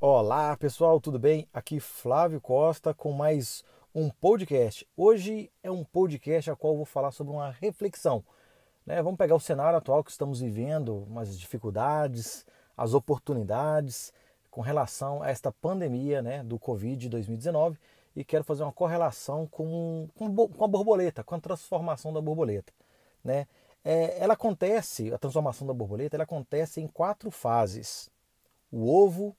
Olá pessoal, tudo bem? Aqui Flávio Costa com mais um podcast. Hoje é um podcast a qual vou falar sobre uma reflexão. Né? Vamos pegar o cenário atual que estamos vivendo, as dificuldades, as oportunidades com relação a esta pandemia né, do Covid-2019 e quero fazer uma correlação com, com, com, a borboleta, com a transformação da borboleta. Né? É, ela acontece, a transformação da borboleta, ela acontece em quatro fases: o ovo,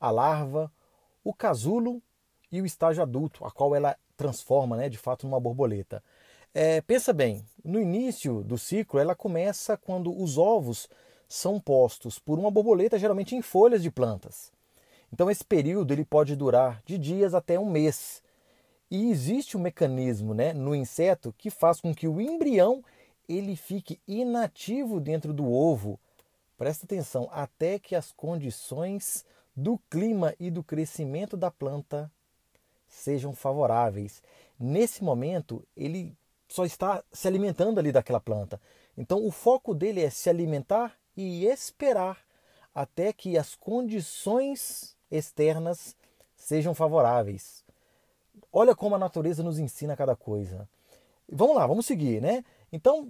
a larva, o casulo e o estágio adulto, a qual ela transforma, né, de fato, numa borboleta. É, pensa bem, no início do ciclo, ela começa quando os ovos são postos por uma borboleta, geralmente em folhas de plantas. Então esse período ele pode durar de dias até um mês. E existe um mecanismo né, no inseto que faz com que o embrião ele fique inativo dentro do ovo. Presta atenção, até que as condições do clima e do crescimento da planta sejam favoráveis. Nesse momento, ele só está se alimentando ali daquela planta. Então, o foco dele é se alimentar e esperar até que as condições externas sejam favoráveis. Olha como a natureza nos ensina cada coisa. Vamos lá, vamos seguir, né? Então,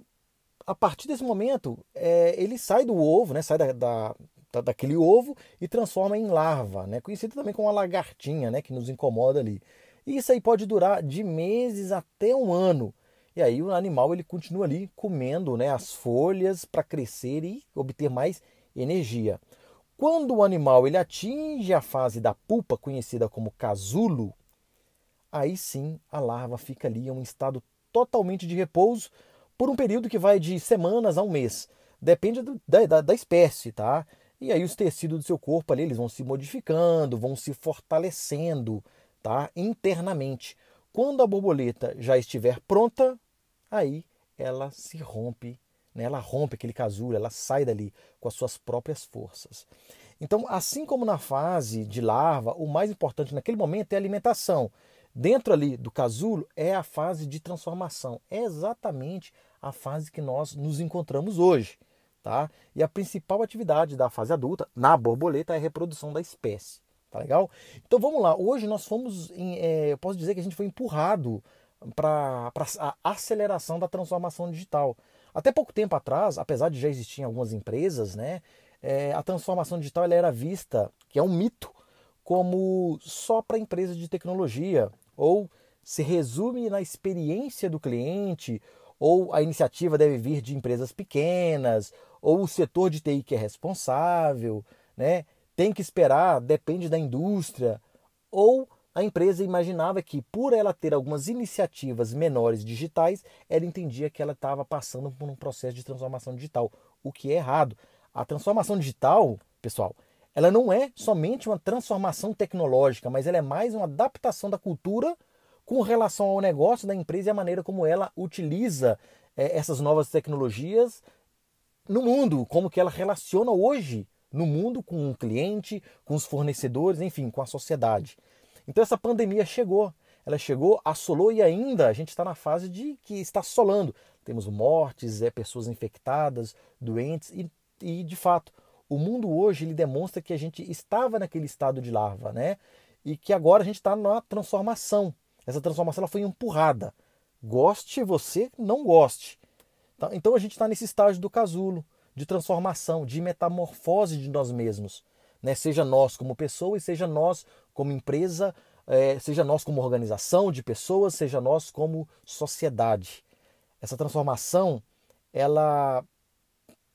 a partir desse momento, é, ele sai do ovo, né? Sai da, da, daquele ovo e transforma em larva, né? Conhecido também como a lagartinha, né? Que nos incomoda ali. E isso aí pode durar de meses até um ano. E aí o animal ele continua ali comendo né, as folhas para crescer e obter mais energia. Quando o animal ele atinge a fase da pupa, conhecida como casulo, aí sim a larva fica ali em um estado totalmente de repouso por um período que vai de semanas a um mês. Depende do, da, da, da espécie, tá? E aí os tecidos do seu corpo ali eles vão se modificando, vão se fortalecendo, tá? Internamente. Quando a borboleta já estiver pronta, aí ela se rompe, né? ela rompe aquele casulo, ela sai dali com as suas próprias forças. Então, assim como na fase de larva, o mais importante naquele momento é a alimentação. Dentro ali do casulo é a fase de transformação. É exatamente a fase que nós nos encontramos hoje. Tá? E a principal atividade da fase adulta, na borboleta, é a reprodução da espécie. Tá legal? Então vamos lá. Hoje nós fomos, em, é, eu posso dizer que a gente foi empurrado para a aceleração da transformação digital. Até pouco tempo atrás, apesar de já existir algumas empresas, né, é, a transformação digital ela era vista, que é um mito, como só para empresas de tecnologia, ou se resume na experiência do cliente, ou a iniciativa deve vir de empresas pequenas, ou o setor de TI que é responsável, né? tem que esperar, depende da indústria, ou a empresa imaginava que, por ela ter algumas iniciativas menores digitais, ela entendia que ela estava passando por um processo de transformação digital, o que é errado. A transformação digital, pessoal, ela não é somente uma transformação tecnológica, mas ela é mais uma adaptação da cultura com relação ao negócio da empresa e a maneira como ela utiliza é, essas novas tecnologias no mundo, como que ela relaciona hoje no mundo com o cliente, com os fornecedores, enfim, com a sociedade. Então essa pandemia chegou, ela chegou, assolou e ainda a gente está na fase de que está assolando. Temos mortes, é, pessoas infectadas, doentes e, e de fato o mundo hoje ele demonstra que a gente estava naquele estado de larva, né? E que agora a gente está na transformação. Essa transformação ela foi empurrada. Goste você, não goste. Tá? Então a gente está nesse estágio do casulo, de transformação, de metamorfose de nós mesmos né? seja nós como pessoa e seja nós como empresa, é, seja nós como organização de pessoas, seja nós como sociedade. Essa transformação, ela,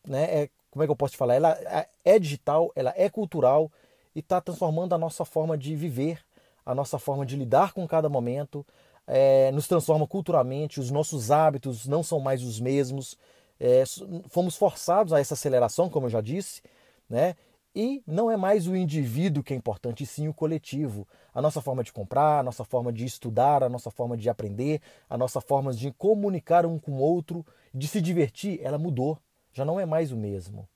né, é, como é que eu posso te falar? Ela é, digital, ela é cultural e está transformando a nossa forma de viver, a nossa forma de lidar com cada momento, é, nos transforma culturalmente, os nossos hábitos não são mais os mesmos, é, fomos forçados a essa aceleração, como eu já disse, né? E não é mais o indivíduo que é importante, e sim o coletivo. A nossa forma de comprar, a nossa forma de estudar, a nossa forma de aprender, a nossa forma de comunicar um com o outro, de se divertir, ela mudou. Já não é mais o mesmo.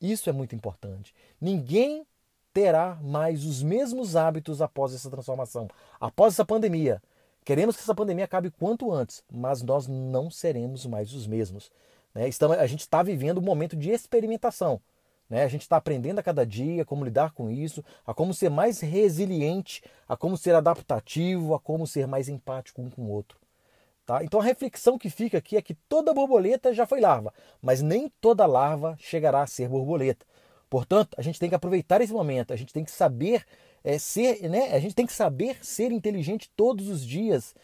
Isso é muito importante. Ninguém terá mais os mesmos hábitos após essa transformação, após essa pandemia. Queremos que essa pandemia acabe quanto antes, mas nós não seremos mais os mesmos. Né? Estamos, a gente está vivendo um momento de experimentação. Né? A gente está aprendendo a cada dia como lidar com isso, a como ser mais resiliente, a como ser adaptativo, a como ser mais empático um com o outro. Tá? Então a reflexão que fica aqui é que toda borboleta já foi larva, mas nem toda larva chegará a ser borboleta. Portanto, a gente tem que aproveitar esse momento, a gente tem que saber é, ser, né? A gente tem que saber ser inteligente todos os dias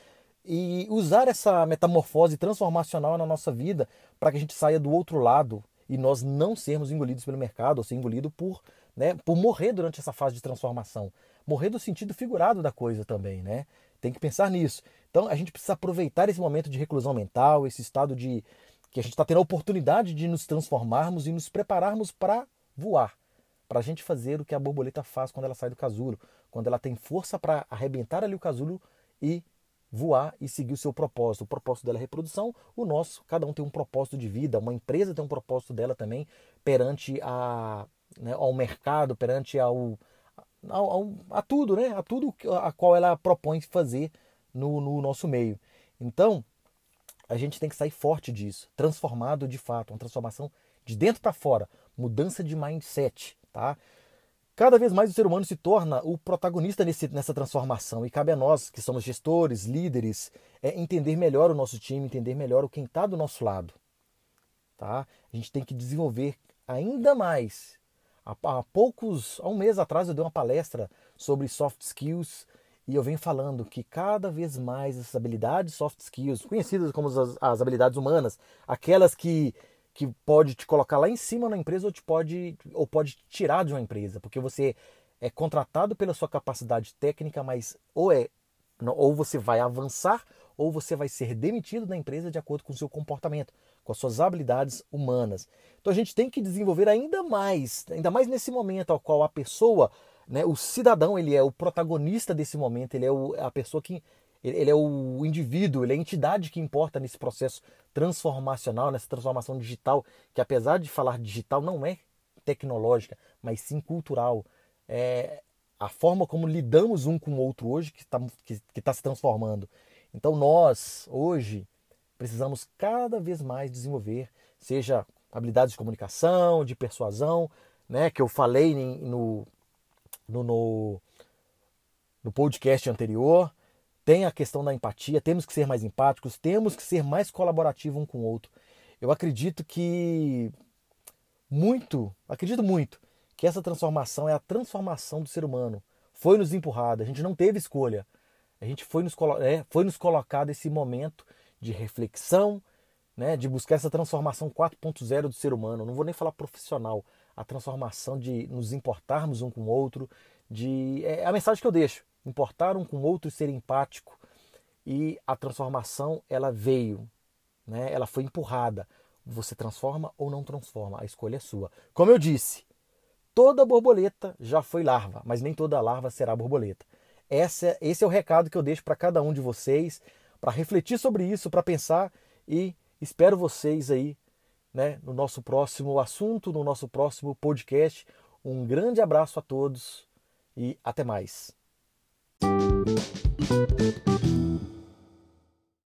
e usar essa metamorfose transformacional na nossa vida para que a gente saia do outro lado e nós não sermos engolidos pelo mercado ou ser engolido por, né, por morrer durante essa fase de transformação. Morrer do sentido figurado da coisa também, né? Tem que pensar nisso. Então a gente precisa aproveitar esse momento de reclusão mental, esse estado de que a gente está tendo a oportunidade de nos transformarmos e nos prepararmos para voar, para a gente fazer o que a borboleta faz quando ela sai do casulo, quando ela tem força para arrebentar ali o casulo e voar e seguir o seu propósito. O propósito dela é reprodução, o nosso, cada um tem um propósito de vida, uma empresa tem um propósito dela também perante a, né, ao mercado, perante ao, a, tudo, né? A tudo a qual ela propõe fazer no, no nosso meio. Então, a gente tem que sair forte disso, transformado de fato, uma transformação de dentro para fora, mudança de mindset, tá? Cada vez mais o ser humano se torna o protagonista nesse, nessa transformação e cabe a nós, que somos gestores, líderes, é entender melhor o nosso time, entender melhor o quem está do nosso lado. Tá? A gente tem que desenvolver ainda mais Há, poucos, há um mês atrás, eu dei uma palestra sobre soft skills e eu venho falando que cada vez mais essas habilidades soft skills, conhecidas como as, as habilidades humanas, aquelas que, que pode te colocar lá em cima na empresa ou, te pode, ou pode te tirar de uma empresa, porque você é contratado pela sua capacidade técnica, mas ou é ou você vai avançar ou você vai ser demitido da empresa de acordo com o seu comportamento, com as suas habilidades humanas. Então a gente tem que desenvolver ainda mais, ainda mais nesse momento ao qual a pessoa, né, o cidadão, ele é o protagonista desse momento, ele é o, a pessoa que ele é o indivíduo, ele é a entidade que importa nesse processo transformacional, nessa transformação digital, que apesar de falar digital não é tecnológica, mas sim cultural. É a forma como lidamos um com o outro hoje que está que, que tá se transformando. Então nós, hoje, precisamos cada vez mais desenvolver, seja habilidades de comunicação, de persuasão, né, que eu falei no, no, no, no podcast anterior. Tem a questão da empatia, temos que ser mais empáticos, temos que ser mais colaborativos um com o outro. Eu acredito que muito, acredito muito, que essa transformação é a transformação do ser humano. Foi nos empurrada, a gente não teve escolha. A gente foi nos, é, foi nos colocado esse momento de reflexão, né, de buscar essa transformação 4.0 do ser humano. Não vou nem falar profissional, a transformação de nos importarmos um com o outro, de é a mensagem que eu deixo, importar um com o outro e ser empático. E a transformação ela veio, né? Ela foi empurrada. Você transforma ou não transforma, a escolha é sua. Como eu disse, toda borboleta já foi larva, mas nem toda larva será borboleta. Essa, esse é o recado que eu deixo para cada um de vocês, para refletir sobre isso, para pensar e espero vocês aí né, no nosso próximo assunto, no nosso próximo podcast. Um grande abraço a todos e até mais.